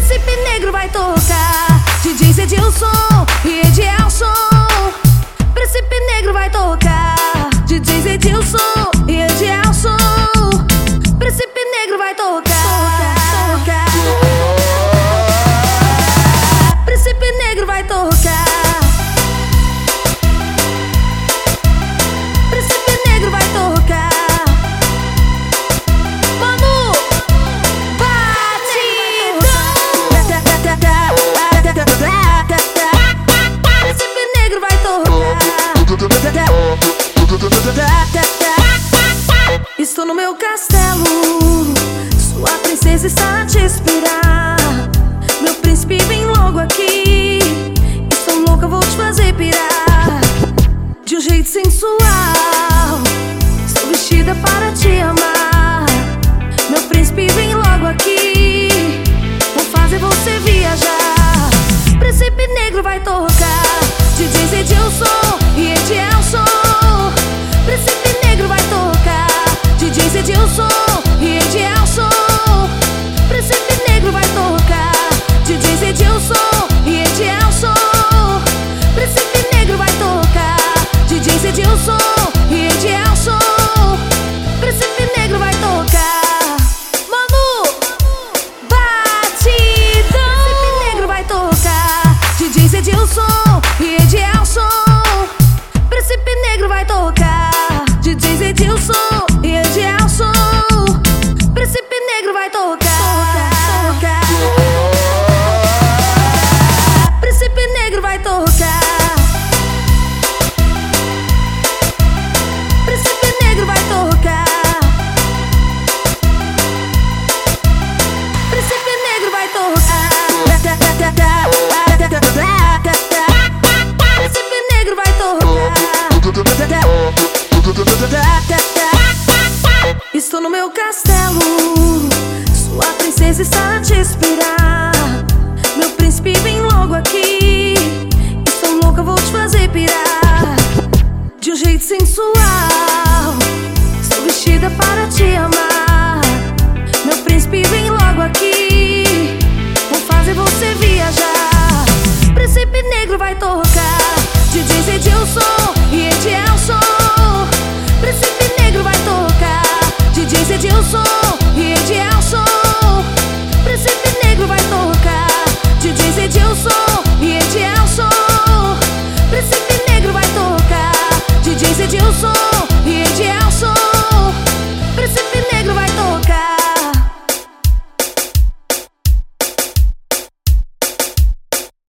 Príncipe Negro vai tocar. Estou no meu castelo. Sua princesa está a te esperar. Meu príncipe vem logo aqui. Estou louca, vou te fazer pirar. De um jeito sensual. Estou vestida para te amar. Meu príncipe vem logo aqui. Vou fazer você viajar. Príncipe negro vai tocar. DJ Zedilson e DJ Zedilson Estou no meu castelo. Sua princesa está a te esperar. Meu príncipe vem logo aqui. Estou louca, vou te fazer pirar. De um jeito sensual. Estou vestida para te amar. Meu príncipe vem logo aqui. Vou fazer você viajar. Príncipe negro vai tocar. DJ Zedilson